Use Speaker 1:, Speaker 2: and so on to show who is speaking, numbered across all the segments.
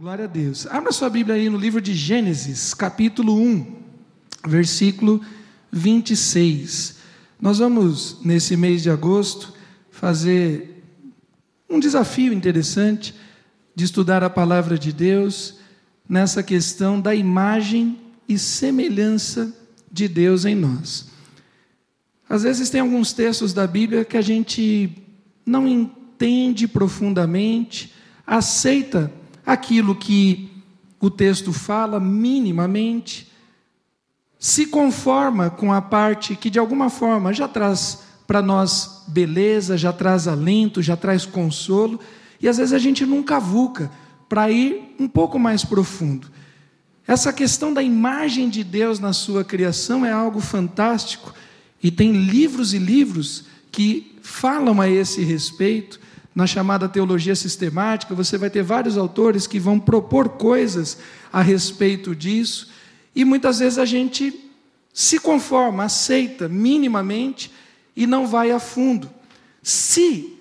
Speaker 1: Glória a Deus. Abra sua Bíblia aí no livro de Gênesis, capítulo 1, versículo 26. Nós vamos, nesse mês de agosto, fazer um desafio interessante de estudar a palavra de Deus nessa questão da imagem e semelhança de Deus em nós. Às vezes tem alguns textos da Bíblia que a gente não entende profundamente, aceita aquilo que o texto fala minimamente, se conforma com a parte que de alguma forma já traz para nós beleza, já traz alento, já traz consolo, e às vezes a gente nunca vulca para ir um pouco mais profundo. Essa questão da imagem de Deus na sua criação é algo fantástico e tem livros e livros que falam a esse respeito. Na chamada teologia sistemática, você vai ter vários autores que vão propor coisas a respeito disso, e muitas vezes a gente se conforma, aceita minimamente e não vai a fundo. Se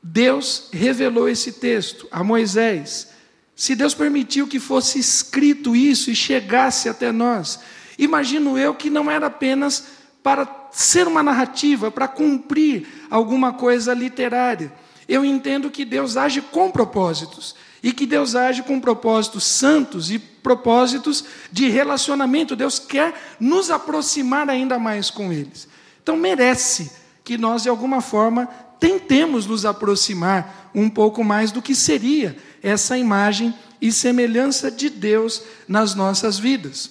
Speaker 1: Deus revelou esse texto a Moisés, se Deus permitiu que fosse escrito isso e chegasse até nós, imagino eu que não era apenas para ser uma narrativa, para cumprir alguma coisa literária. Eu entendo que Deus age com propósitos e que Deus age com propósitos santos e propósitos de relacionamento. Deus quer nos aproximar ainda mais com eles. Então merece que nós de alguma forma tentemos nos aproximar um pouco mais do que seria essa imagem e semelhança de Deus nas nossas vidas.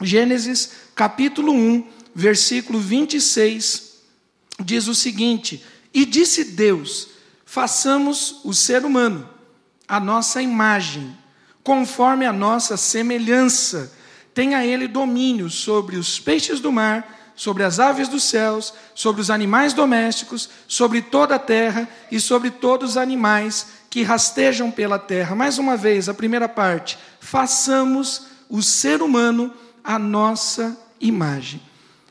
Speaker 1: Gênesis capítulo 1, versículo 26 diz o seguinte: E disse Deus: façamos o ser humano a nossa imagem, conforme a nossa semelhança. Tenha ele domínio sobre os peixes do mar sobre as aves dos céus, sobre os animais domésticos, sobre toda a terra e sobre todos os animais que rastejam pela terra. Mais uma vez, a primeira parte: façamos o ser humano a nossa imagem.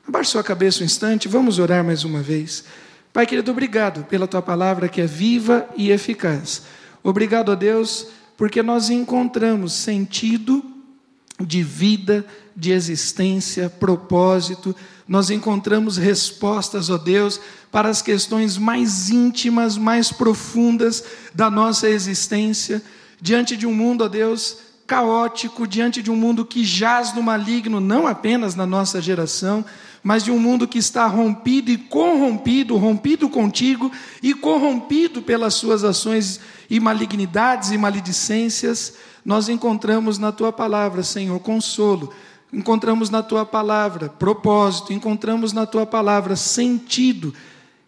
Speaker 1: Abaixe sua cabeça um instante, vamos orar mais uma vez. Pai querido, obrigado pela tua palavra que é viva e eficaz. Obrigado a Deus, porque nós encontramos sentido de vida, de existência, propósito, nós encontramos respostas, ó Deus, para as questões mais íntimas, mais profundas da nossa existência, diante de um mundo, ó Deus, caótico, diante de um mundo que jaz no maligno, não apenas na nossa geração, mas de um mundo que está rompido e corrompido, rompido contigo e corrompido pelas suas ações e malignidades e maledicências nós encontramos na tua palavra, Senhor, consolo, encontramos na tua palavra propósito, encontramos na tua palavra sentido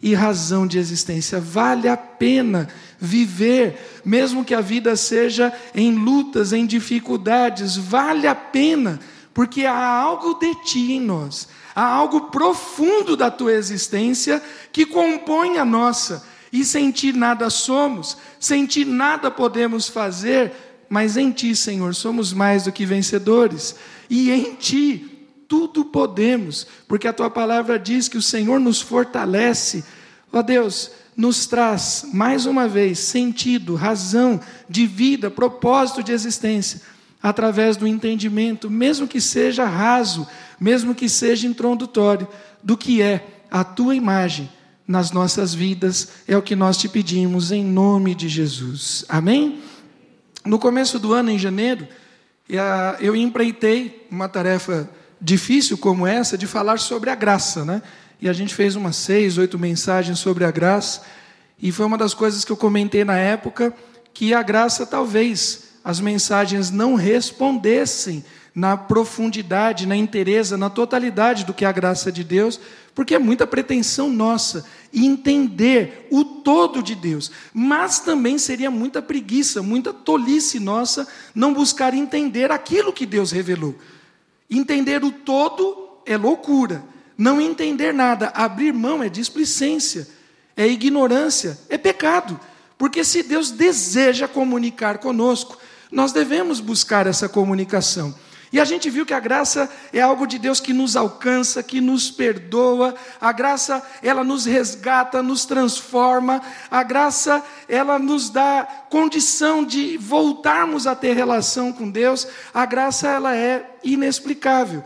Speaker 1: e razão de existência. Vale a pena viver, mesmo que a vida seja em lutas, em dificuldades, vale a pena, porque há algo de ti em nós, há algo profundo da tua existência que compõe a nossa. E sem ti nada somos, sem ti nada podemos fazer, mas em Ti, Senhor, somos mais do que vencedores, e em Ti tudo podemos, porque a Tua palavra diz que o Senhor nos fortalece. Ó Deus, nos traz mais uma vez sentido, razão de vida, propósito de existência, através do entendimento, mesmo que seja raso, mesmo que seja introdutório, do que é a tua imagem nas nossas vidas, é o que nós te pedimos em nome de Jesus. Amém? No começo do ano, em janeiro, eu empreitei uma tarefa difícil como essa de falar sobre a graça, né? E a gente fez umas seis, oito mensagens sobre a graça, e foi uma das coisas que eu comentei na época que a graça talvez as mensagens não respondessem na profundidade, na inteireza, na totalidade do que é a graça de Deus, porque é muita pretensão nossa entender o todo de Deus, mas também seria muita preguiça, muita tolice nossa não buscar entender aquilo que Deus revelou. Entender o todo é loucura, não entender nada, abrir mão é displicência, é ignorância, é pecado, porque se Deus deseja comunicar conosco, nós devemos buscar essa comunicação. E a gente viu que a graça é algo de Deus que nos alcança, que nos perdoa. A graça, ela nos resgata, nos transforma. A graça, ela nos dá condição de voltarmos a ter relação com Deus. A graça, ela é inexplicável.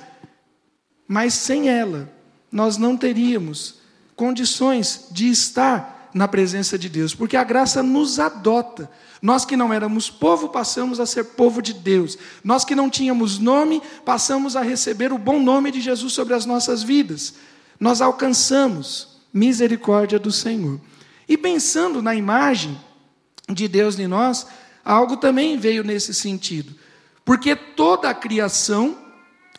Speaker 1: Mas sem ela, nós não teríamos condições de estar na presença de Deus, porque a graça nos adota. Nós que não éramos povo, passamos a ser povo de Deus. Nós que não tínhamos nome, passamos a receber o bom nome de Jesus sobre as nossas vidas. Nós alcançamos misericórdia do Senhor. E pensando na imagem de Deus em nós, algo também veio nesse sentido. Porque toda a criação,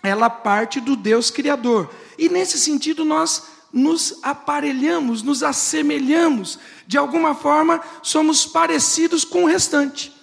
Speaker 1: ela parte do Deus criador. E nesse sentido nós nos aparelhamos, nos assemelhamos, de alguma forma somos parecidos com o restante.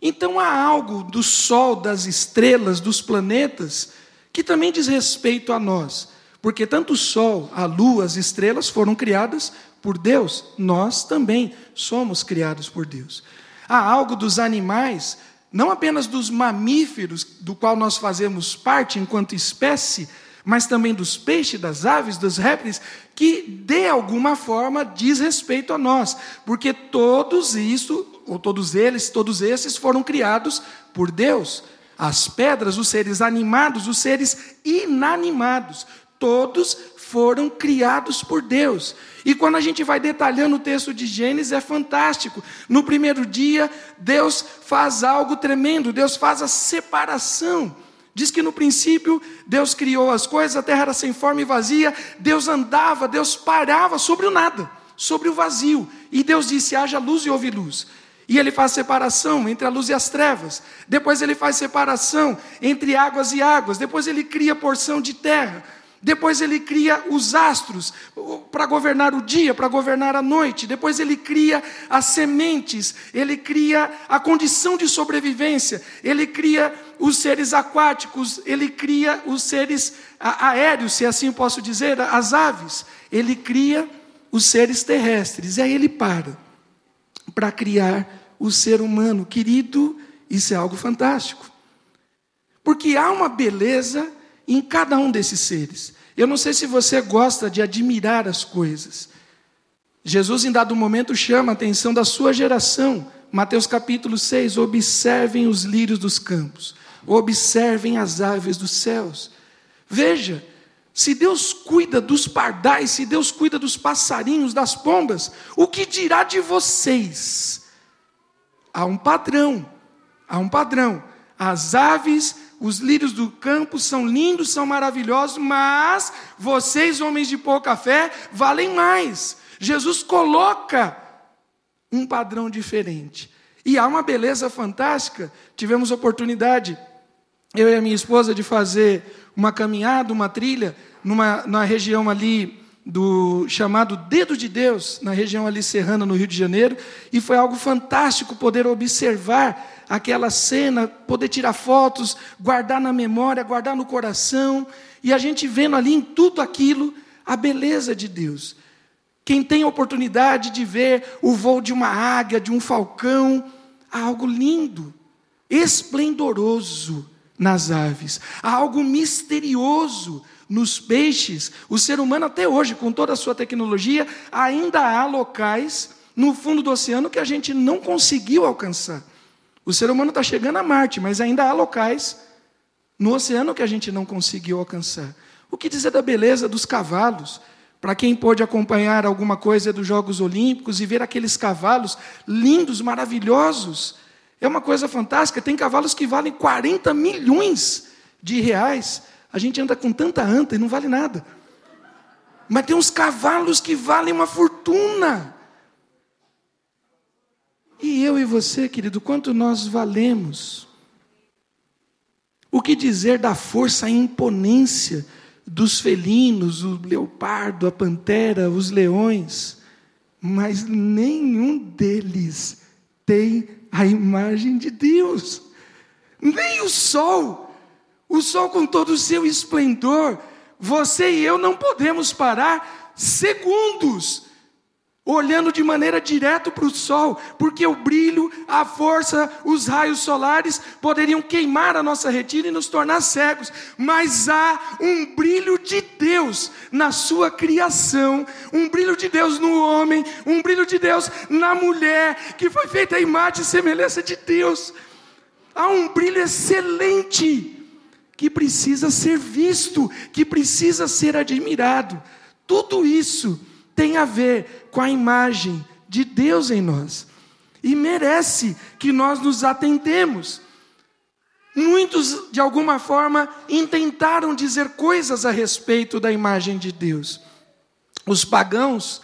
Speaker 1: Então há algo do Sol, das estrelas, dos planetas, que também diz respeito a nós, porque tanto o Sol, a Lua, as estrelas foram criadas por Deus, nós também somos criados por Deus. Há algo dos animais, não apenas dos mamíferos, do qual nós fazemos parte enquanto espécie, mas também dos peixes, das aves, dos répteis, que de alguma forma diz respeito a nós, porque todos isso, ou todos eles, todos esses foram criados por Deus. As pedras, os seres animados, os seres inanimados, todos foram criados por Deus. E quando a gente vai detalhando o texto de Gênesis, é fantástico. No primeiro dia, Deus faz algo tremendo, Deus faz a separação Diz que no princípio Deus criou as coisas, a terra era sem forma e vazia, Deus andava, Deus parava sobre o nada, sobre o vazio. E Deus disse: haja luz e houve luz. E ele faz separação entre a luz e as trevas. Depois ele faz separação entre águas e águas. Depois ele cria porção de terra. Depois ele cria os astros para governar o dia, para governar a noite. Depois ele cria as sementes, ele cria a condição de sobrevivência, ele cria os seres aquáticos, ele cria os seres aéreos, se assim posso dizer, as aves. Ele cria os seres terrestres. E aí ele para para criar o ser humano. Querido, isso é algo fantástico. Porque há uma beleza em cada um desses seres. Eu não sei se você gosta de admirar as coisas. Jesus, em dado momento, chama a atenção da sua geração. Mateus capítulo 6: observem os lírios dos campos, observem as aves dos céus. Veja, se Deus cuida dos pardais, se Deus cuida dos passarinhos, das pombas, o que dirá de vocês? Há um padrão, há um padrão. As aves os lírios do campo são lindos, são maravilhosos, mas vocês, homens de pouca fé, valem mais. Jesus coloca um padrão diferente. E há uma beleza fantástica. Tivemos oportunidade, eu e a minha esposa, de fazer uma caminhada, uma trilha, numa, na região ali do chamado Dedo de Deus, na região ali serrana, no Rio de Janeiro, e foi algo fantástico poder observar aquela cena, poder tirar fotos, guardar na memória, guardar no coração, e a gente vendo ali em tudo aquilo a beleza de Deus. Quem tem a oportunidade de ver o voo de uma águia, de um falcão, há algo lindo, esplendoroso nas aves, há algo misterioso nos peixes. O ser humano, até hoje, com toda a sua tecnologia, ainda há locais no fundo do oceano que a gente não conseguiu alcançar. O ser humano está chegando a Marte, mas ainda há locais no oceano que a gente não conseguiu alcançar. O que dizer da beleza dos cavalos? Para quem pôde acompanhar alguma coisa dos Jogos Olímpicos e ver aqueles cavalos lindos, maravilhosos, é uma coisa fantástica. Tem cavalos que valem 40 milhões de reais. A gente anda com tanta anta e não vale nada. Mas tem uns cavalos que valem uma fortuna. E eu e você, querido, quanto nós valemos? O que dizer da força e imponência dos felinos, o leopardo, a pantera, os leões? Mas nenhum deles tem a imagem de Deus. Nem o sol. O sol, com todo o seu esplendor, você e eu não podemos parar segundos olhando de maneira direta para o sol, porque o brilho, a força, os raios solares poderiam queimar a nossa retina e nos tornar cegos, mas há um brilho de Deus na sua criação, um brilho de Deus no homem, um brilho de Deus na mulher, que foi feita a imagem e semelhança de Deus. Há um brilho excelente que precisa ser visto, que precisa ser admirado. Tudo isso tem a ver com a imagem de Deus em nós e merece que nós nos atentemos. Muitos, de alguma forma, intentaram dizer coisas a respeito da imagem de Deus. Os pagãos,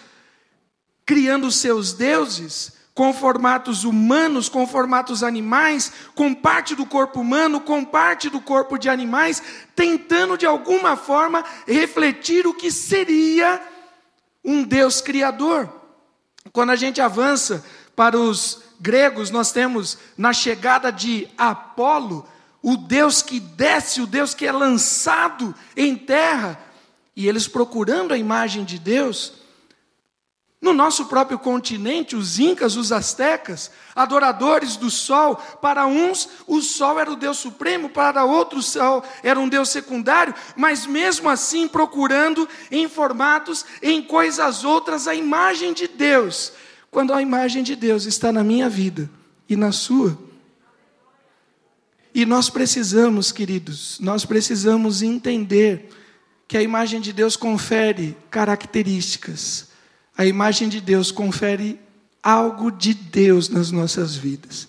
Speaker 1: criando seus deuses, com formatos humanos, com formatos animais, com parte do corpo humano, com parte do corpo de animais, tentando de alguma forma refletir o que seria um Deus criador. Quando a gente avança para os gregos, nós temos na chegada de Apolo, o Deus que desce, o Deus que é lançado em terra, e eles procurando a imagem de Deus, no nosso próprio continente, os incas, os astecas, adoradores do sol, para uns o sol era o Deus supremo, para outros o sol era um Deus secundário, mas mesmo assim procurando em formatos, em coisas outras, a imagem de Deus, quando a imagem de Deus está na minha vida e na sua. E nós precisamos, queridos, nós precisamos entender que a imagem de Deus confere características a imagem de Deus confere algo de Deus nas nossas vidas.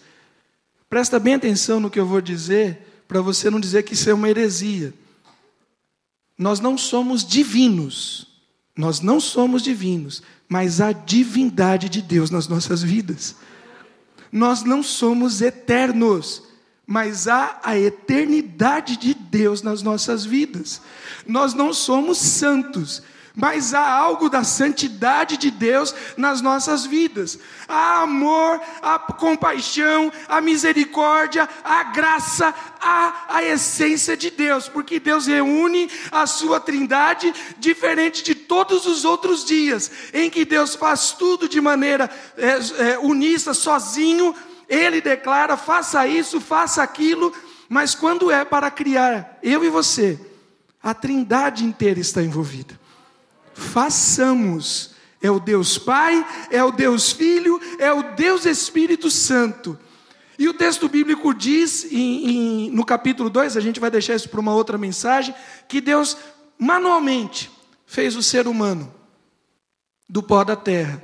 Speaker 1: Presta bem atenção no que eu vou dizer, para você não dizer que isso é uma heresia. Nós não somos divinos, nós não somos divinos, mas a divindade de Deus nas nossas vidas. Nós não somos eternos, mas há a eternidade de Deus nas nossas vidas. Nós não somos santos, mas há algo da santidade de Deus nas nossas vidas. Há amor, há compaixão, há misericórdia, há graça, há a essência de Deus, porque Deus reúne a sua trindade diferente de todos os outros dias, em que Deus faz tudo de maneira é, é, unista, sozinho. Ele declara: faça isso, faça aquilo, mas quando é para criar eu e você, a trindade inteira está envolvida façamos. É o Deus Pai, é o Deus Filho, é o Deus Espírito Santo. E o texto bíblico diz, em, em, no capítulo 2, a gente vai deixar isso para uma outra mensagem, que Deus manualmente fez o ser humano do pó da terra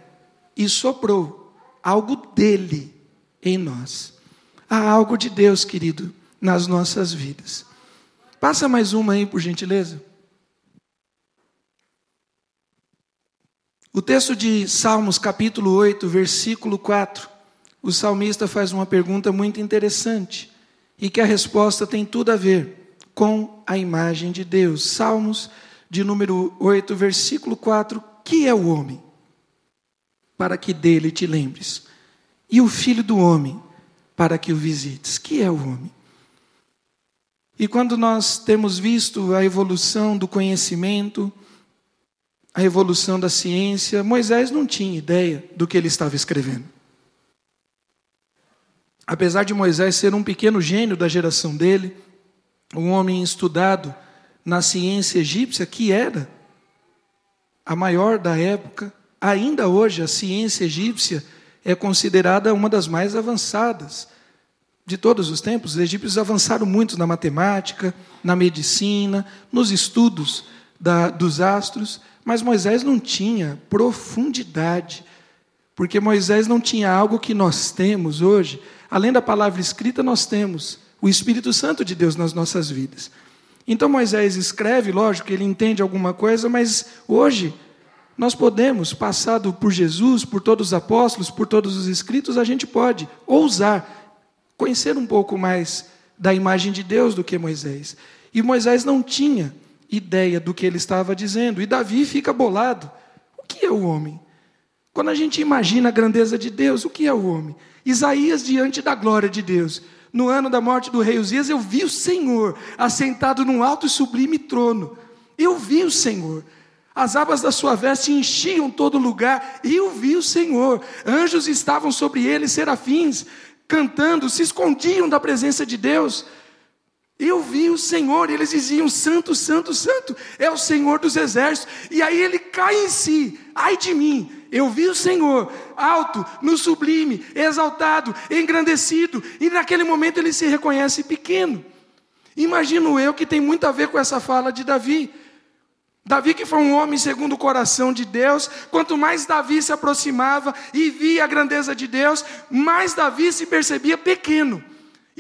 Speaker 1: e soprou algo dele em nós. Há algo de Deus, querido, nas nossas vidas. Passa mais uma aí, por gentileza. O texto de Salmos, capítulo 8, versículo 4, o salmista faz uma pergunta muito interessante e que a resposta tem tudo a ver com a imagem de Deus. Salmos, de número 8, versículo 4: Que é o homem? Para que dele te lembres, e o filho do homem, para que o visites. Que é o homem? E quando nós temos visto a evolução do conhecimento, a evolução da ciência, Moisés não tinha ideia do que ele estava escrevendo. Apesar de Moisés ser um pequeno gênio da geração dele, um homem estudado na ciência egípcia, que era a maior da época, ainda hoje a ciência egípcia é considerada uma das mais avançadas de todos os tempos. Os egípcios avançaram muito na matemática, na medicina, nos estudos da, dos astros. Mas Moisés não tinha profundidade, porque Moisés não tinha algo que nós temos hoje. Além da palavra escrita, nós temos o Espírito Santo de Deus nas nossas vidas. Então Moisés escreve, lógico ele entende alguma coisa, mas hoje nós podemos, passado por Jesus, por todos os apóstolos, por todos os escritos, a gente pode ousar conhecer um pouco mais da imagem de Deus do que Moisés. E Moisés não tinha ideia do que ele estava dizendo. E Davi fica bolado. O que é o homem? Quando a gente imagina a grandeza de Deus, o que é o homem? Isaías diante da glória de Deus. No ano da morte do rei Uzias, eu vi o Senhor assentado num alto e sublime trono. Eu vi o Senhor. As abas da sua veste enchiam todo lugar, eu vi o Senhor. Anjos estavam sobre ele, serafins, cantando, se escondiam da presença de Deus. Eu vi o Senhor, e eles diziam: Santo, Santo, Santo, é o Senhor dos exércitos. E aí ele cai em si, ai de mim, eu vi o Senhor alto, no sublime, exaltado, engrandecido, e naquele momento ele se reconhece pequeno. Imagino eu que tem muito a ver com essa fala de Davi. Davi, que foi um homem segundo o coração de Deus, quanto mais Davi se aproximava e via a grandeza de Deus, mais Davi se percebia pequeno.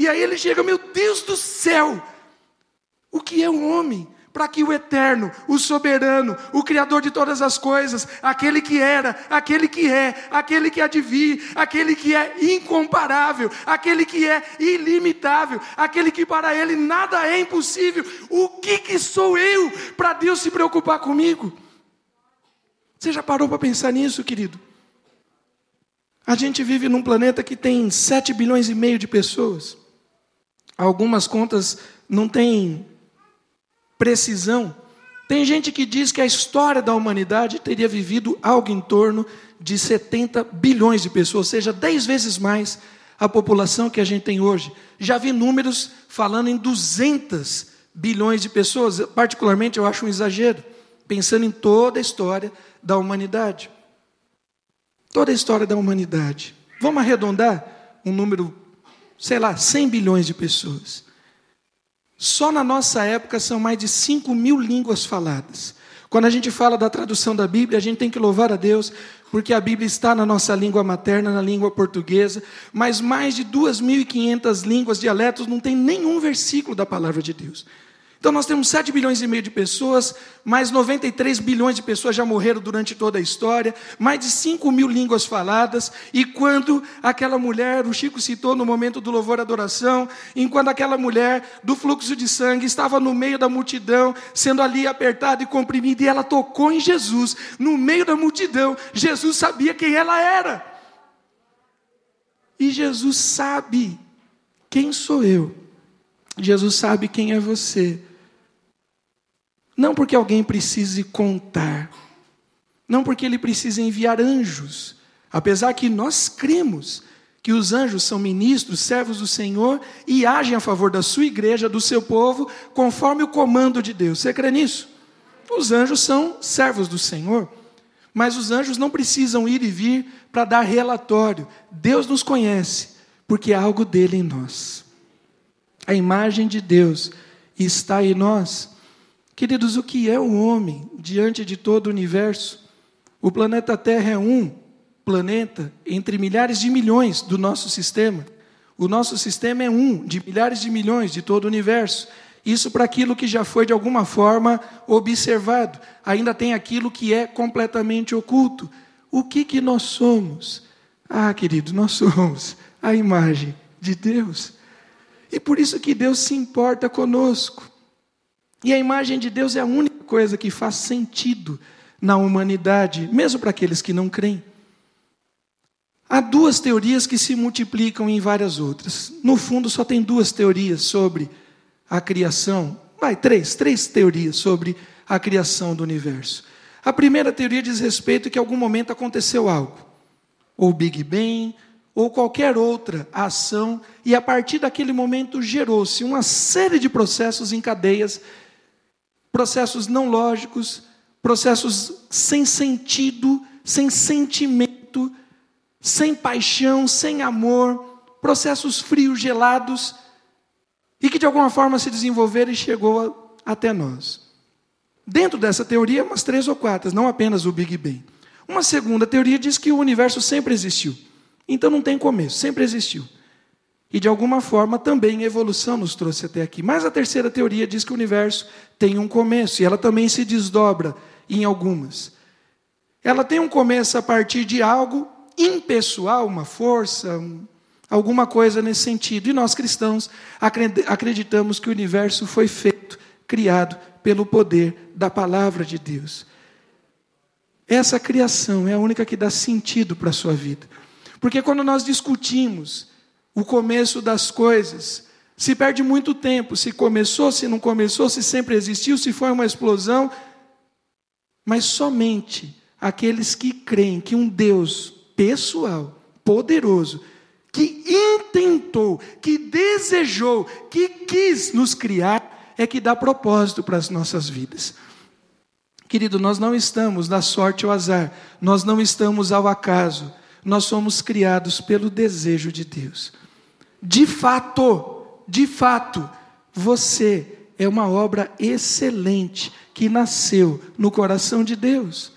Speaker 1: E aí ele chega, meu Deus do céu, o que é um homem? Para que o eterno, o soberano, o criador de todas as coisas, aquele que era, aquele que é, aquele que vir, aquele que é incomparável, aquele que é ilimitável, aquele que para ele nada é impossível, o que, que sou eu para Deus se preocupar comigo? Você já parou para pensar nisso, querido? A gente vive num planeta que tem 7 bilhões e meio de pessoas. Algumas contas não têm precisão. Tem gente que diz que a história da humanidade teria vivido algo em torno de 70 bilhões de pessoas, ou seja, 10 vezes mais a população que a gente tem hoje. Já vi números falando em 200 bilhões de pessoas, particularmente eu acho um exagero, pensando em toda a história da humanidade. Toda a história da humanidade. Vamos arredondar um número, sei lá, 100 bilhões de pessoas. Só na nossa época são mais de 5 mil línguas faladas. Quando a gente fala da tradução da Bíblia, a gente tem que louvar a Deus, porque a Bíblia está na nossa língua materna, na língua portuguesa, mas mais de 2.500 línguas, dialetos, não tem nenhum versículo da palavra de Deus. Então nós temos 7 bilhões e meio de pessoas, mais 93 bilhões de pessoas já morreram durante toda a história, mais de 5 mil línguas faladas, e quando aquela mulher, o Chico citou no momento do louvor e adoração, enquanto aquela mulher do fluxo de sangue estava no meio da multidão, sendo ali apertada e comprimida, e ela tocou em Jesus, no meio da multidão, Jesus sabia quem ela era. E Jesus sabe quem sou eu. Jesus sabe quem é você. Não porque alguém precise contar, não porque ele precise enviar anjos, apesar que nós cremos que os anjos são ministros, servos do Senhor e agem a favor da sua igreja, do seu povo, conforme o comando de Deus. Você crê nisso? Os anjos são servos do Senhor, mas os anjos não precisam ir e vir para dar relatório. Deus nos conhece, porque há algo dele em nós. A imagem de Deus está em nós. Queridos, o que é o homem diante de todo o universo? O planeta Terra é um planeta entre milhares de milhões do nosso sistema. O nosso sistema é um de milhares de milhões de todo o universo. Isso para aquilo que já foi de alguma forma observado. Ainda tem aquilo que é completamente oculto. O que que nós somos? Ah, querido, nós somos a imagem de Deus. E por isso que Deus se importa conosco. E a imagem de Deus é a única coisa que faz sentido na humanidade, mesmo para aqueles que não creem. Há duas teorias que se multiplicam em várias outras. No fundo, só tem duas teorias sobre a criação. Vai, três, três teorias sobre a criação do universo. A primeira teoria diz respeito que em algum momento aconteceu algo. Ou Big Bang, ou qualquer outra ação, e a partir daquele momento gerou-se uma série de processos em cadeias processos não lógicos, processos sem sentido, sem sentimento, sem paixão, sem amor, processos frios, gelados, e que de alguma forma se desenvolveram e chegou até nós. Dentro dessa teoria, umas três ou quatro, não apenas o Big Bang. Uma segunda teoria diz que o universo sempre existiu. Então não tem começo, sempre existiu. E de alguma forma também a evolução nos trouxe até aqui. Mas a terceira teoria diz que o universo tem um começo e ela também se desdobra em algumas. Ela tem um começo a partir de algo impessoal, uma força, um, alguma coisa nesse sentido. E nós cristãos acreditamos que o universo foi feito, criado pelo poder da palavra de Deus. Essa criação é a única que dá sentido para a sua vida. Porque quando nós discutimos o começo das coisas. Se perde muito tempo, se começou, se não começou, se sempre existiu, se foi uma explosão. mas somente aqueles que creem que um Deus pessoal, poderoso, que intentou, que desejou, que quis nos criar, é que dá propósito para as nossas vidas. Querido, nós não estamos na sorte ou azar, nós não estamos ao acaso, nós somos criados pelo desejo de Deus. De fato, de fato, você é uma obra excelente que nasceu no coração de Deus.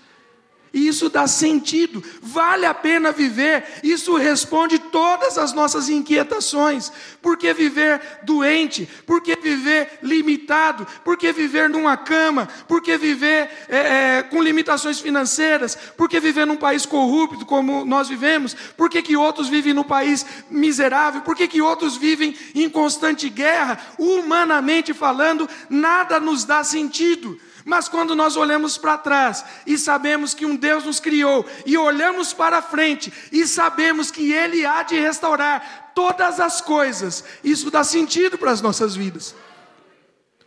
Speaker 1: E isso dá sentido, vale a pena viver, isso responde todas as nossas inquietações. Por que viver doente? Por que viver limitado? Por que viver numa cama? Por que viver é, é, com limitações financeiras? Por que viver num país corrupto como nós vivemos? Por que, que outros vivem num país miserável? Por que, que outros vivem em constante guerra? Humanamente falando, nada nos dá sentido. Mas quando nós olhamos para trás e sabemos que um Deus nos criou, e olhamos para frente e sabemos que Ele há de restaurar todas as coisas, isso dá sentido para as nossas vidas.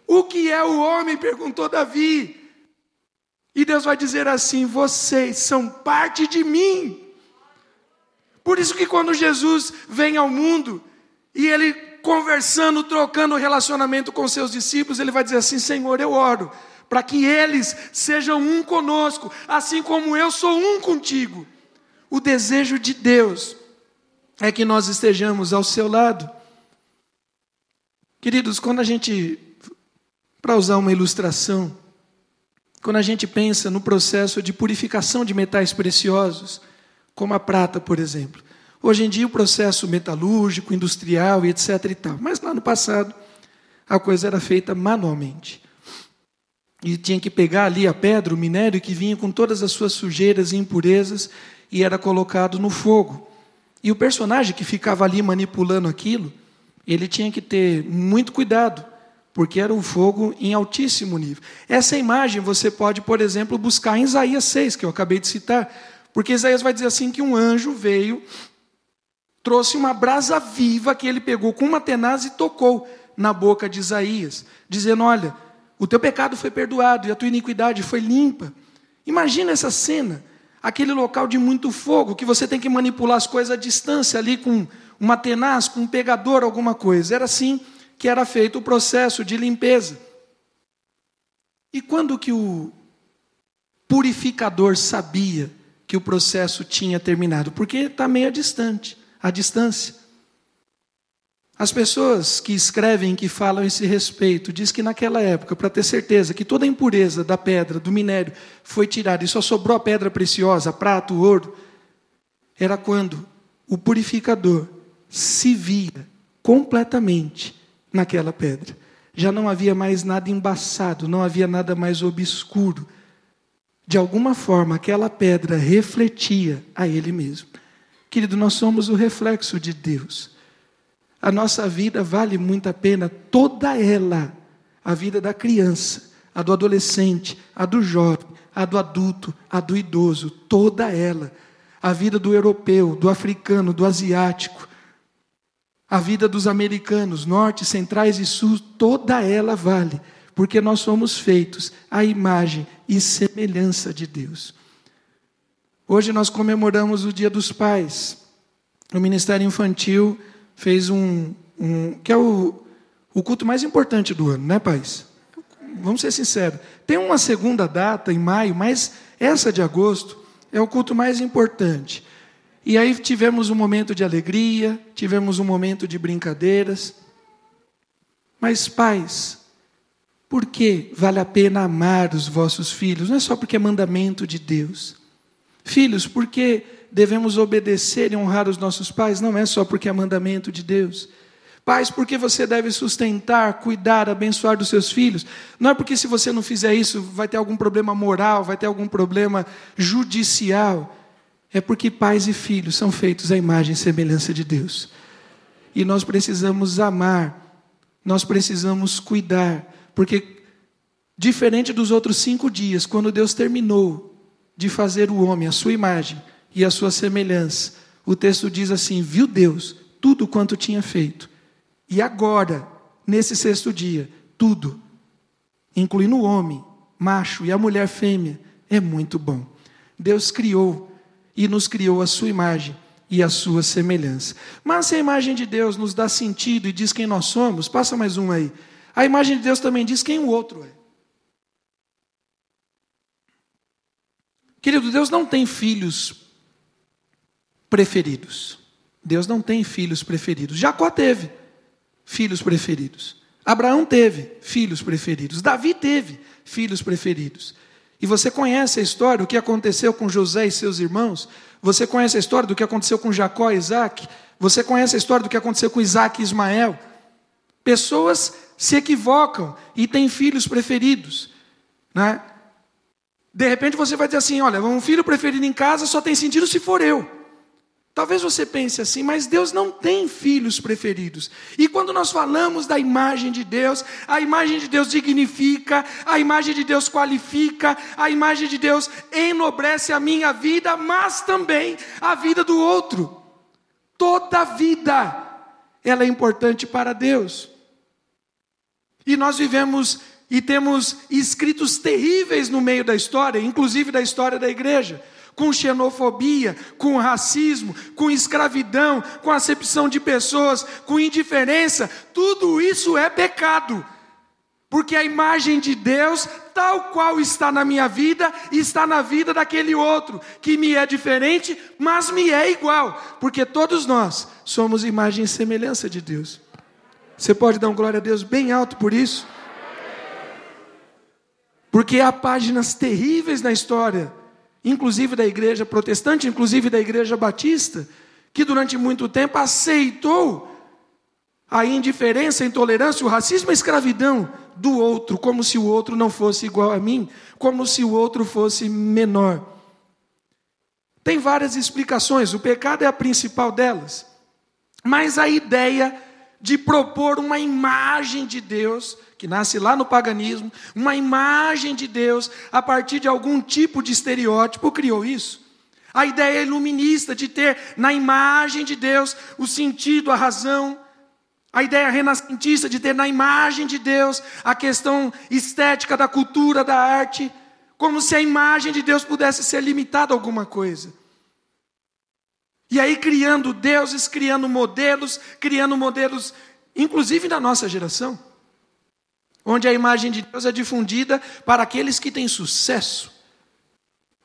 Speaker 1: O que é o homem? perguntou Davi. E Deus vai dizer assim: vocês são parte de mim. Por isso que quando Jesus vem ao mundo e ele conversando, trocando relacionamento com seus discípulos, ele vai dizer assim: Senhor, eu oro para que eles sejam um conosco, assim como eu sou um contigo. O desejo de Deus é que nós estejamos ao seu lado. Queridos, quando a gente, para usar uma ilustração, quando a gente pensa no processo de purificação de metais preciosos, como a prata, por exemplo. Hoje em dia o processo metalúrgico, industrial e etc e tal, mas lá no passado a coisa era feita manualmente e tinha que pegar ali a pedra, o minério que vinha com todas as suas sujeiras e impurezas e era colocado no fogo. E o personagem que ficava ali manipulando aquilo, ele tinha que ter muito cuidado, porque era um fogo em altíssimo nível. Essa imagem você pode, por exemplo, buscar em Isaías 6, que eu acabei de citar, porque Isaías vai dizer assim que um anjo veio, trouxe uma brasa viva que ele pegou com uma tenaz e tocou na boca de Isaías, dizendo: "Olha, o teu pecado foi perdoado e a tua iniquidade foi limpa. Imagina essa cena, aquele local de muito fogo, que você tem que manipular as coisas à distância ali com uma tenaz, com um pegador, alguma coisa. Era assim que era feito o processo de limpeza. E quando que o purificador sabia que o processo tinha terminado? Porque está meio distante, à distância. As pessoas que escrevem, que falam esse respeito, diz que naquela época, para ter certeza que toda a impureza da pedra, do minério, foi tirada e só sobrou a pedra preciosa, prata, o ouro, era quando o purificador se via completamente naquela pedra. Já não havia mais nada embaçado, não havia nada mais obscuro. De alguma forma, aquela pedra refletia a ele mesmo. Querido, nós somos o reflexo de Deus. A nossa vida vale muito a pena, toda ela. A vida da criança, a do adolescente, a do jovem, a do adulto, a do idoso, toda ela. A vida do europeu, do africano, do asiático, a vida dos americanos, norte, centrais e sul, toda ela vale, porque nós somos feitos à imagem e semelhança de Deus. Hoje nós comemoramos o Dia dos Pais. O Ministério Infantil fez um, um que é o, o culto mais importante do ano, né, pais? Vamos ser sinceros. Tem uma segunda data em maio, mas essa de agosto é o culto mais importante. E aí tivemos um momento de alegria, tivemos um momento de brincadeiras. Mas, pais, por que vale a pena amar os vossos filhos? Não é só porque é mandamento de Deus. Filhos, porque devemos obedecer e honrar os nossos pais, não é só porque é mandamento de Deus. Pais, porque você deve sustentar, cuidar, abençoar dos seus filhos. Não é porque se você não fizer isso vai ter algum problema moral, vai ter algum problema judicial. É porque pais e filhos são feitos à imagem e semelhança de Deus. E nós precisamos amar, nós precisamos cuidar, porque diferente dos outros cinco dias, quando Deus terminou de fazer o homem à sua imagem, e a sua semelhança. O texto diz assim: viu Deus tudo quanto tinha feito. E agora, nesse sexto dia, tudo, incluindo o homem, macho, e a mulher fêmea, é muito bom. Deus criou e nos criou a sua imagem e a sua semelhança. Mas se a imagem de Deus nos dá sentido e diz quem nós somos, passa mais um aí. A imagem de Deus também diz quem o outro é. Querido, Deus não tem filhos preferidos. Deus não tem filhos preferidos. Jacó teve filhos preferidos. Abraão teve filhos preferidos. Davi teve filhos preferidos. E você conhece a história, o que aconteceu com José e seus irmãos? Você conhece a história do que aconteceu com Jacó e Isaac? Você conhece a história do que aconteceu com Isaac e Ismael? Pessoas se equivocam e têm filhos preferidos. Né? De repente você vai dizer assim: olha, um filho preferido em casa só tem sentido se for eu. Talvez você pense assim, mas Deus não tem filhos preferidos. E quando nós falamos da imagem de Deus, a imagem de Deus dignifica, a imagem de Deus qualifica, a imagem de Deus enobrece a minha vida, mas também a vida do outro. Toda vida ela é importante para Deus. E nós vivemos e temos escritos terríveis no meio da história, inclusive da história da igreja com xenofobia, com racismo, com escravidão, com acepção de pessoas, com indiferença, tudo isso é pecado. Porque a imagem de Deus, tal qual está na minha vida, está na vida daquele outro, que me é diferente, mas me é igual, porque todos nós somos imagem e semelhança de Deus. Você pode dar um glória a Deus bem alto por isso? Porque há páginas terríveis na história inclusive da igreja protestante, inclusive da igreja batista, que durante muito tempo aceitou a indiferença, a intolerância, o racismo, a escravidão do outro, como se o outro não fosse igual a mim, como se o outro fosse menor. Tem várias explicações, o pecado é a principal delas, mas a ideia de propor uma imagem de Deus que nasce lá no paganismo, uma imagem de Deus a partir de algum tipo de estereótipo, criou isso. A ideia iluminista de ter na imagem de Deus o sentido, a razão. A ideia renascentista de ter na imagem de Deus a questão estética da cultura, da arte, como se a imagem de Deus pudesse ser limitada a alguma coisa. E aí criando deuses, criando modelos, criando modelos, inclusive da nossa geração onde a imagem de Deus é difundida para aqueles que têm sucesso.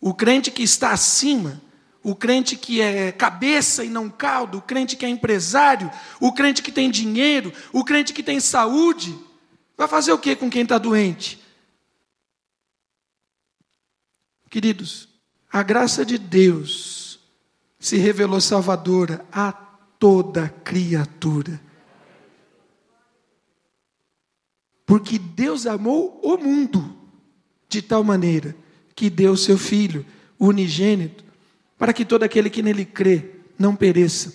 Speaker 1: O crente que está acima, o crente que é cabeça e não caldo, o crente que é empresário, o crente que tem dinheiro, o crente que tem saúde, vai fazer o que com quem está doente? Queridos, a graça de Deus se revelou salvadora a toda criatura. Porque Deus amou o mundo de tal maneira que deu seu Filho unigênito, para que todo aquele que nele crê não pereça,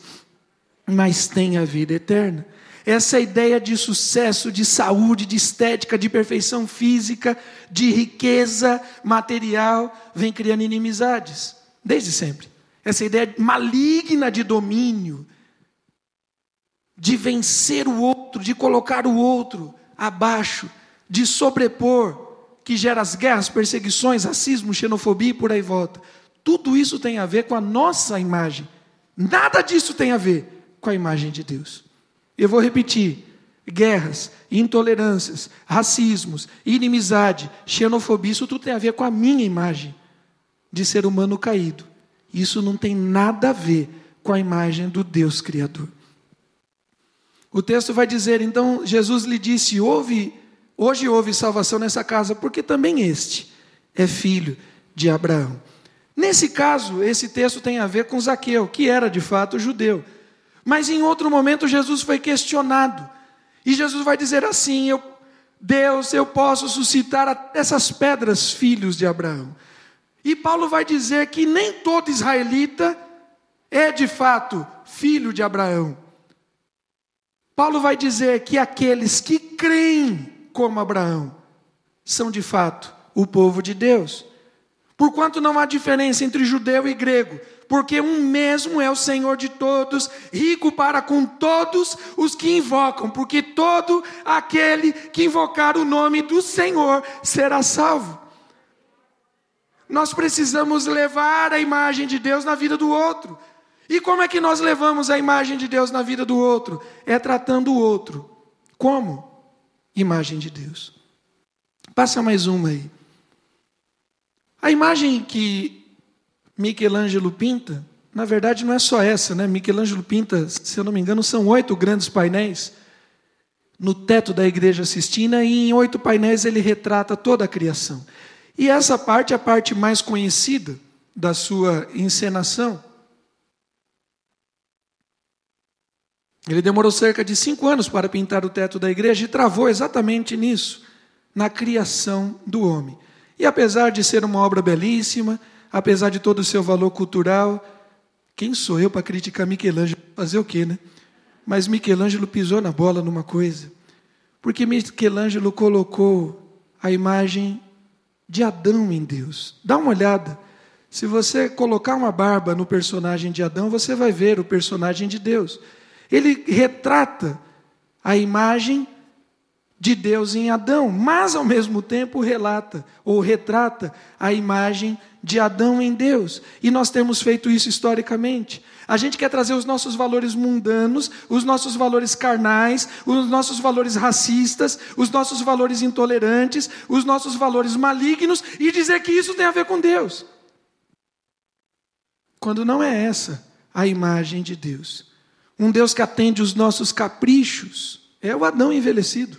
Speaker 1: mas tenha vida eterna. Essa ideia de sucesso, de saúde, de estética, de perfeição física, de riqueza material, vem criando inimizades, desde sempre. Essa ideia maligna de domínio, de vencer o outro, de colocar o outro abaixo, de sobrepor, que gera as guerras, perseguições, racismo, xenofobia e por aí volta. Tudo isso tem a ver com a nossa imagem. Nada disso tem a ver com a imagem de Deus. Eu vou repetir: guerras, intolerâncias, racismos, inimizade, xenofobia, isso tudo tem a ver com a minha imagem de ser humano caído. Isso não tem nada a ver com a imagem do Deus Criador. O texto vai dizer: então Jesus lhe disse: Houve, hoje houve salvação nessa casa, porque também este é filho de Abraão. Nesse caso, esse texto tem a ver com Zaqueu, que era de fato judeu. Mas em outro momento Jesus foi questionado. E Jesus vai dizer assim: eu, Deus, eu posso suscitar essas pedras filhos de Abraão. E Paulo vai dizer que nem todo israelita é de fato filho de Abraão. Paulo vai dizer que aqueles que creem como Abraão são de fato o povo de Deus. Porquanto não há diferença entre judeu e grego, porque um mesmo é o Senhor de todos, rico para com todos os que invocam, porque todo aquele que invocar o nome do Senhor será salvo. Nós precisamos levar a imagem de Deus na vida do outro. E como é que nós levamos a imagem de Deus na vida do outro? É tratando o outro. Como? Imagem de Deus. Passa mais uma aí. A imagem que Michelangelo pinta, na verdade não é só essa, né? Michelangelo pinta, se eu não me engano, são oito grandes painéis no teto da igreja Sistina e em oito painéis ele retrata toda a criação. E essa parte é a parte mais conhecida da sua encenação. Ele demorou cerca de cinco anos para pintar o teto da igreja e travou exatamente nisso, na criação do homem. E apesar de ser uma obra belíssima, apesar de todo o seu valor cultural, quem sou eu para criticar Michelangelo? Fazer o quê, né? Mas Michelangelo pisou na bola numa coisa. Porque Michelangelo colocou a imagem de Adão em Deus. Dá uma olhada. Se você colocar uma barba no personagem de Adão, você vai ver o personagem de Deus. Ele retrata a imagem de Deus em Adão, mas ao mesmo tempo relata ou retrata a imagem de Adão em Deus. E nós temos feito isso historicamente. A gente quer trazer os nossos valores mundanos, os nossos valores carnais, os nossos valores racistas, os nossos valores intolerantes, os nossos valores malignos e dizer que isso tem a ver com Deus. Quando não é essa a imagem de Deus. Um Deus que atende os nossos caprichos é o Adão envelhecido.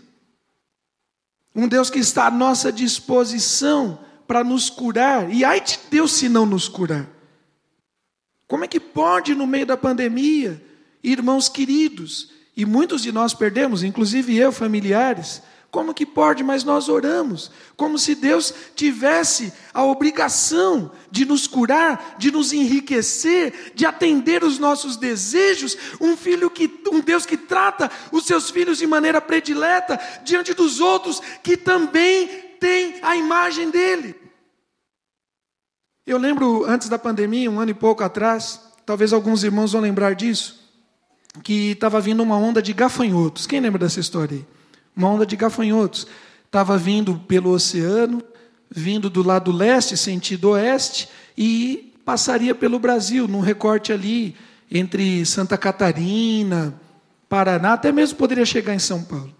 Speaker 1: Um Deus que está à nossa disposição para nos curar. E ai de Deus se não nos curar. Como é que pode, no meio da pandemia, irmãos queridos, e muitos de nós perdemos, inclusive eu, familiares, como que pode? Mas nós oramos, como se Deus tivesse a obrigação de nos curar, de nos enriquecer, de atender os nossos desejos. Um filho que, um Deus que trata os seus filhos de maneira predileta diante dos outros que também têm a imagem dele. Eu lembro antes da pandemia, um ano e pouco atrás, talvez alguns irmãos vão lembrar disso, que estava vindo uma onda de gafanhotos. Quem lembra dessa história aí? Uma onda de gafanhotos. Estava vindo pelo oceano, vindo do lado leste, sentido oeste, e passaria pelo Brasil, num recorte ali entre Santa Catarina, Paraná, até mesmo poderia chegar em São Paulo.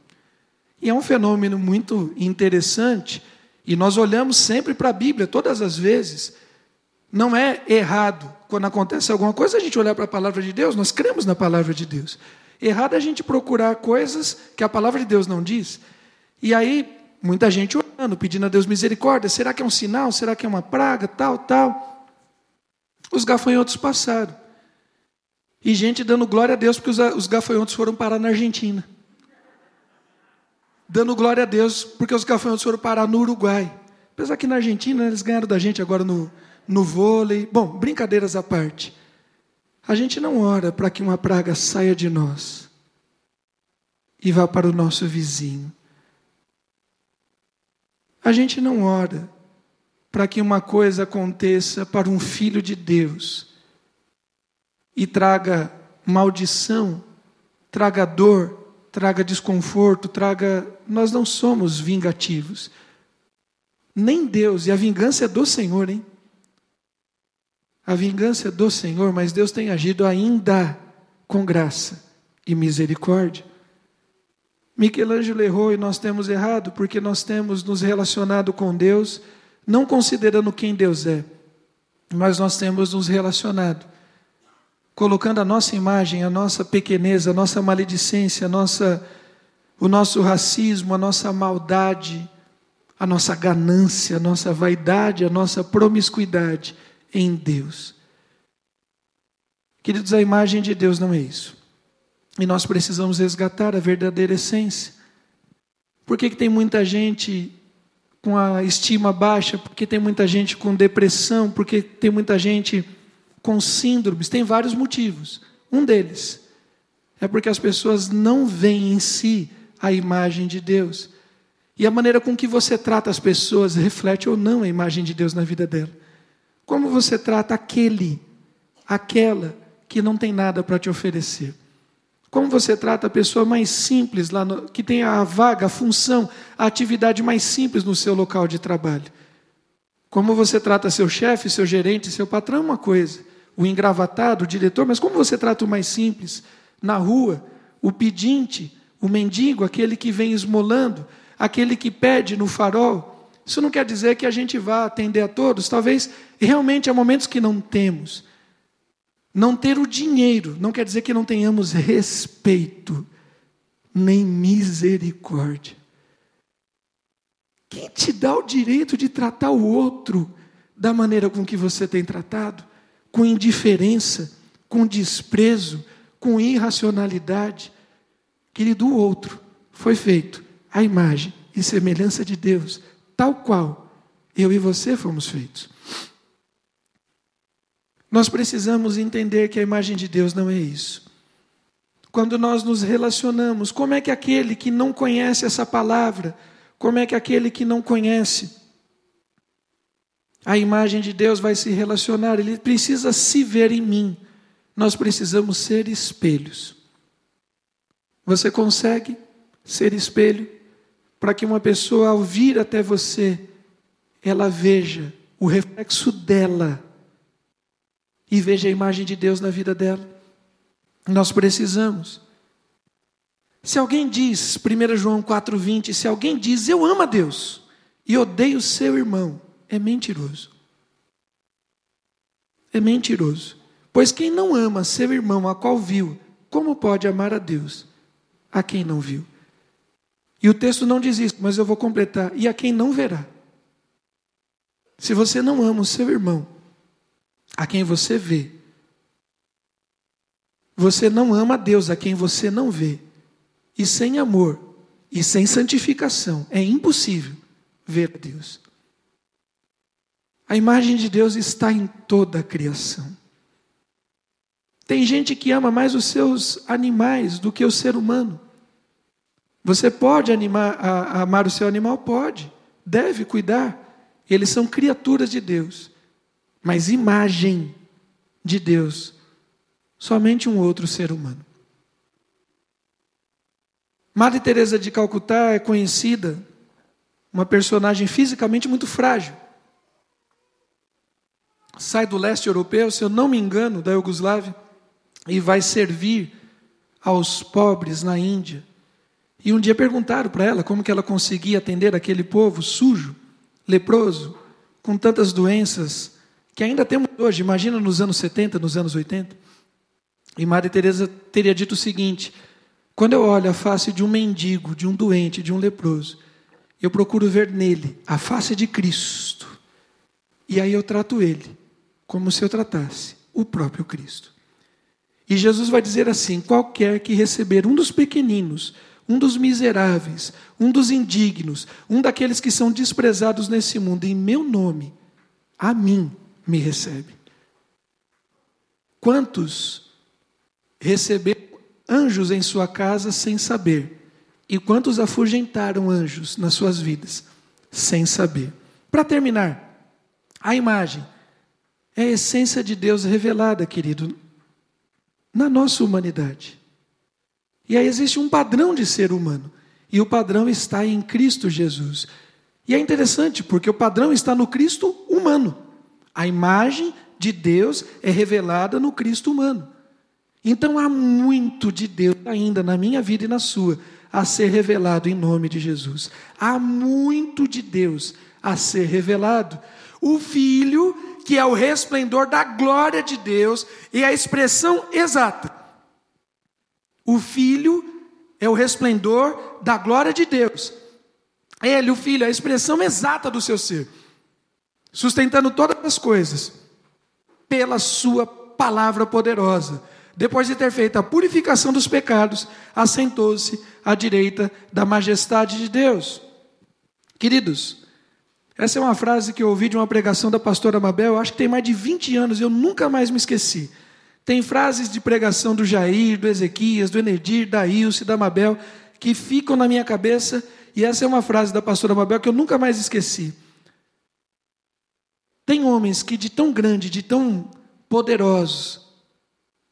Speaker 1: E é um fenômeno muito interessante, e nós olhamos sempre para a Bíblia, todas as vezes, não é errado quando acontece alguma coisa a gente olhar para a palavra de Deus, nós cremos na palavra de Deus. Errado é a gente procurar coisas que a palavra de Deus não diz. E aí, muita gente orando, pedindo a Deus misericórdia: será que é um sinal? Será que é uma praga? Tal, tal. Os gafanhotos passaram. E gente dando glória a Deus porque os gafanhotos foram parar na Argentina. Dando glória a Deus porque os gafanhotos foram parar no Uruguai. Apesar que na Argentina eles ganharam da gente agora no, no vôlei. Bom, brincadeiras à parte. A gente não ora para que uma praga saia de nós e vá para o nosso vizinho. A gente não ora para que uma coisa aconteça para um filho de Deus e traga maldição, traga dor, traga desconforto, traga. Nós não somos vingativos. Nem Deus, e a vingança é do Senhor, hein? A vingança é do Senhor, mas Deus tem agido ainda com graça e misericórdia. Michelangelo errou e nós temos errado porque nós temos nos relacionado com Deus não considerando quem Deus é, mas nós temos nos relacionado colocando a nossa imagem, a nossa pequenez, a nossa maledicência, a nossa, o nosso racismo, a nossa maldade, a nossa ganância, a nossa vaidade, a nossa promiscuidade em Deus. Queridos, a imagem de Deus não é isso. E nós precisamos resgatar a verdadeira essência. Por que, que tem muita gente com a estima baixa? Por que tem muita gente com depressão? Por que tem muita gente com síndromes? Tem vários motivos. Um deles é porque as pessoas não veem em si a imagem de Deus. E a maneira com que você trata as pessoas reflete ou não a imagem de Deus na vida dela. Como você trata aquele, aquela que não tem nada para te oferecer? Como você trata a pessoa mais simples, lá no, que tem a vaga, a função, a atividade mais simples no seu local de trabalho? Como você trata seu chefe, seu gerente, seu patrão é uma coisa, o engravatado, o diretor, mas como você trata o mais simples, na rua, o pedinte, o mendigo, aquele que vem esmolando, aquele que pede no farol. Isso não quer dizer que a gente vá atender a todos, talvez realmente há momentos que não temos. Não ter o dinheiro não quer dizer que não tenhamos respeito, nem misericórdia. Quem te dá o direito de tratar o outro da maneira com que você tem tratado? Com indiferença, com desprezo, com irracionalidade? Querido, o outro foi feito à imagem e semelhança de Deus, tal qual eu e você fomos feitos. Nós precisamos entender que a imagem de Deus não é isso. Quando nós nos relacionamos, como é que aquele que não conhece essa palavra, como é que aquele que não conhece a imagem de Deus vai se relacionar? Ele precisa se ver em mim. Nós precisamos ser espelhos. Você consegue ser espelho para que uma pessoa, ao vir até você, ela veja o reflexo dela e veja a imagem de Deus na vida dela? Nós precisamos. Se alguém diz, 1 João 4,20, se alguém diz eu amo a Deus e odeio seu irmão, é mentiroso. É mentiroso. Pois quem não ama seu irmão a qual viu, como pode amar a Deus a quem não viu? E o texto não diz isso, mas eu vou completar. E a quem não verá. Se você não ama o seu irmão, a quem você vê, você não ama a Deus a quem você não vê. E sem amor e sem santificação é impossível ver a Deus. A imagem de Deus está em toda a criação. Tem gente que ama mais os seus animais do que o ser humano. Você pode animar, a, a amar o seu animal? Pode, deve cuidar. Eles são criaturas de Deus. Mas imagem de Deus, somente um outro ser humano. Madre Teresa de Calcutá é conhecida uma personagem fisicamente muito frágil. Sai do leste europeu, se eu não me engano, da Iugoslávia, e vai servir aos pobres na Índia. E um dia perguntaram para ela como que ela conseguia atender aquele povo sujo, leproso, com tantas doenças que ainda temos hoje. Imagina nos anos 70, nos anos 80. E Madre Teresa teria dito o seguinte: quando eu olho a face de um mendigo, de um doente, de um leproso, eu procuro ver nele a face de Cristo. E aí eu trato ele como se eu tratasse o próprio Cristo. E Jesus vai dizer assim: qualquer que receber um dos pequeninos, um dos miseráveis, um dos indignos, um daqueles que são desprezados nesse mundo, em meu nome, a mim me recebe. Quantos receberam anjos em sua casa sem saber. E quantos afugentaram anjos nas suas vidas sem saber? Para terminar, a imagem é a essência de Deus revelada, querido, na nossa humanidade. E aí existe um padrão de ser humano, e o padrão está em Cristo Jesus. E é interessante, porque o padrão está no Cristo humano. A imagem de Deus é revelada no Cristo humano. Então há muito de Deus ainda na minha vida e na sua a ser revelado em nome de Jesus. Há muito de Deus a ser revelado. O Filho, que é o resplendor da glória de Deus e a expressão exata. O Filho é o resplendor da glória de Deus. Ele, o Filho, é a expressão exata do seu ser, sustentando todas as coisas pela sua palavra poderosa depois de ter feito a purificação dos pecados, assentou-se à direita da majestade de Deus. Queridos, essa é uma frase que eu ouvi de uma pregação da pastora Mabel, eu acho que tem mais de 20 anos, eu nunca mais me esqueci. Tem frases de pregação do Jair, do Ezequias, do Enedir, da Ilse, da Mabel, que ficam na minha cabeça, e essa é uma frase da pastora Mabel que eu nunca mais esqueci. Tem homens que de tão grande, de tão poderosos,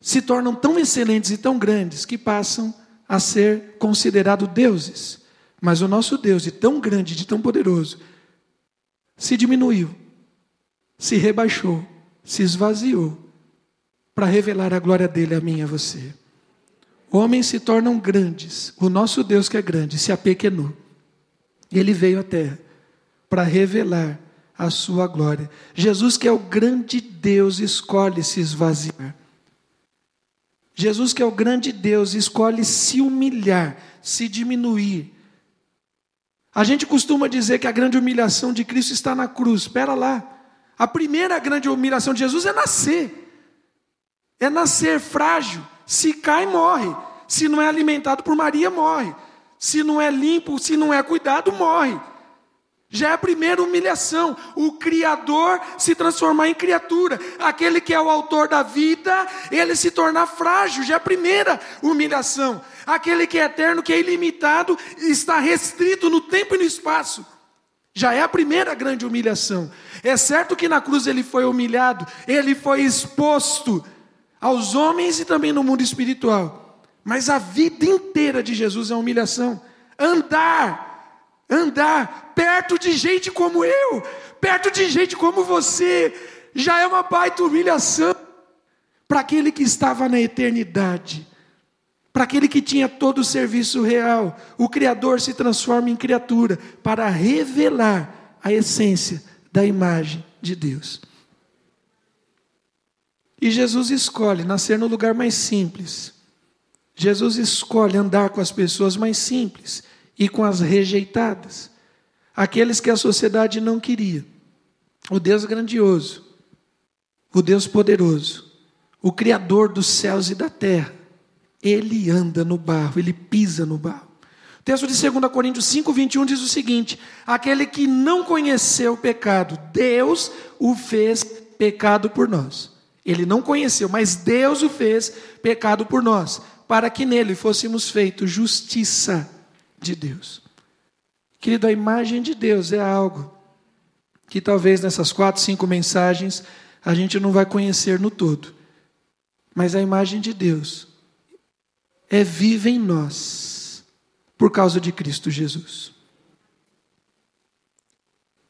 Speaker 1: se tornam tão excelentes e tão grandes que passam a ser considerados deuses. Mas o nosso Deus, de tão grande, de tão poderoso, se diminuiu se rebaixou, se esvaziou, para revelar a glória dele a mim e a você. Homens se tornam grandes, o nosso Deus que é grande se apequenou. Ele veio à terra para revelar a sua glória. Jesus, que é o grande Deus, escolhe se esvaziar. Jesus, que é o grande Deus, escolhe se humilhar, se diminuir. A gente costuma dizer que a grande humilhação de Cristo está na cruz. Espera lá. A primeira grande humilhação de Jesus é nascer. É nascer frágil. Se cai, morre. Se não é alimentado por Maria, morre. Se não é limpo, se não é cuidado, morre. Já é a primeira humilhação. O Criador se transformar em criatura. Aquele que é o autor da vida, ele se tornar frágil. Já é a primeira humilhação. Aquele que é eterno, que é ilimitado, está restrito no tempo e no espaço. Já é a primeira grande humilhação. É certo que na cruz ele foi humilhado, ele foi exposto aos homens e também no mundo espiritual. Mas a vida inteira de Jesus é humilhação. Andar, andar perto de gente como eu, perto de gente como você, já é uma baita humilhação. Para aquele que estava na eternidade, para aquele que tinha todo o serviço real, o Criador se transforma em criatura para revelar a essência da imagem de Deus. E Jesus escolhe nascer no lugar mais simples. Jesus escolhe andar com as pessoas mais simples e com as rejeitadas, aqueles que a sociedade não queria. O Deus grandioso, o Deus poderoso, o Criador dos céus e da terra, ele anda no barro, ele pisa no barro. O texto de 2 Coríntios 5, 21 diz o seguinte: aquele que não conheceu o pecado, Deus o fez pecado por nós ele não conheceu, mas Deus o fez pecado por nós, para que nele fôssemos feitos justiça de Deus. Querido, a imagem de Deus é algo que talvez nessas quatro, cinco mensagens a gente não vai conhecer no todo, mas a imagem de Deus é viva em nós por causa de Cristo Jesus.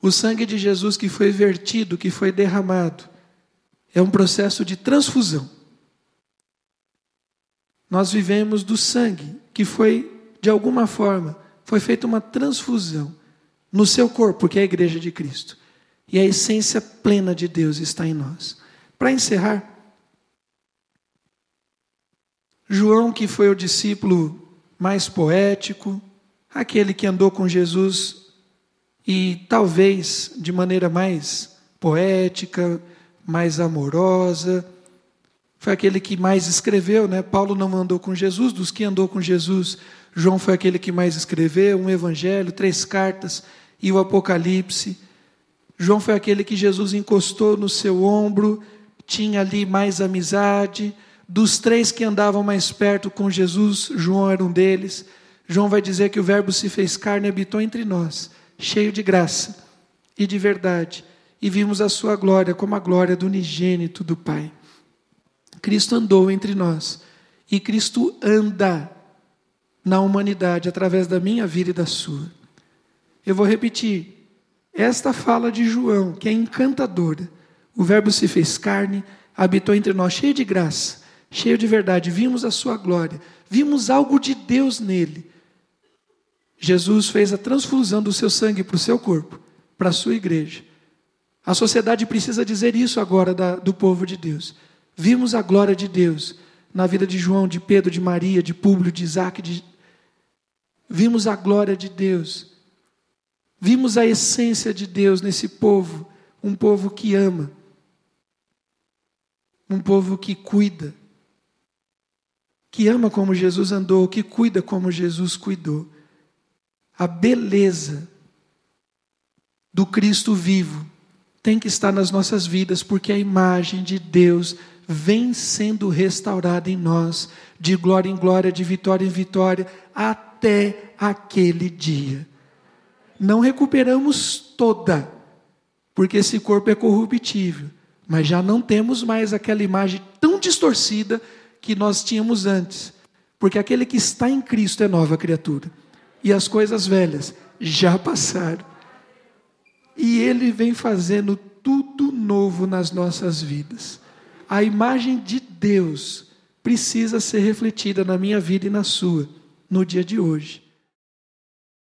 Speaker 1: O sangue de Jesus que foi vertido, que foi derramado, é um processo de transfusão. Nós vivemos do sangue que foi, de alguma forma, foi feita uma transfusão no seu corpo, que é a igreja de Cristo. E a essência plena de Deus está em nós. Para encerrar, João, que foi o discípulo mais poético, aquele que andou com Jesus e talvez de maneira mais poética, mais amorosa. Foi aquele que mais escreveu, né? Paulo não andou com Jesus, dos que andou com Jesus, João foi aquele que mais escreveu, um evangelho, três cartas e o Apocalipse. João foi aquele que Jesus encostou no seu ombro, tinha ali mais amizade. Dos três que andavam mais perto com Jesus, João era um deles. João vai dizer que o Verbo se fez carne e habitou entre nós, cheio de graça e de verdade e vimos a sua glória como a glória do unigênito do Pai. Cristo andou entre nós e Cristo anda na humanidade através da minha vida e da sua. Eu vou repetir. Esta fala de João, que é encantadora. O Verbo se fez carne, habitou entre nós, cheio de graça, cheio de verdade. Vimos a sua glória, vimos algo de Deus nele. Jesus fez a transfusão do seu sangue para o seu corpo, para a sua igreja. A sociedade precisa dizer isso agora da, do povo de Deus. Vimos a glória de Deus na vida de João, de Pedro, de Maria, de Públio, de Isaac. De... Vimos a glória de Deus. Vimos a essência de Deus nesse povo, um povo que ama, um povo que cuida, que ama como Jesus andou, que cuida como Jesus cuidou. A beleza do Cristo vivo tem que estar nas nossas vidas, porque a imagem de Deus vem sendo restaurada em nós, de glória em glória, de vitória em vitória, até aquele dia. Não recuperamos toda, porque esse corpo é corruptível, mas já não temos mais aquela imagem tão distorcida que nós tínhamos antes, porque aquele que está em Cristo é nova criatura, e as coisas velhas já passaram e Ele vem fazendo tudo novo nas nossas vidas. A imagem de Deus precisa ser refletida na minha vida e na sua, no dia de hoje.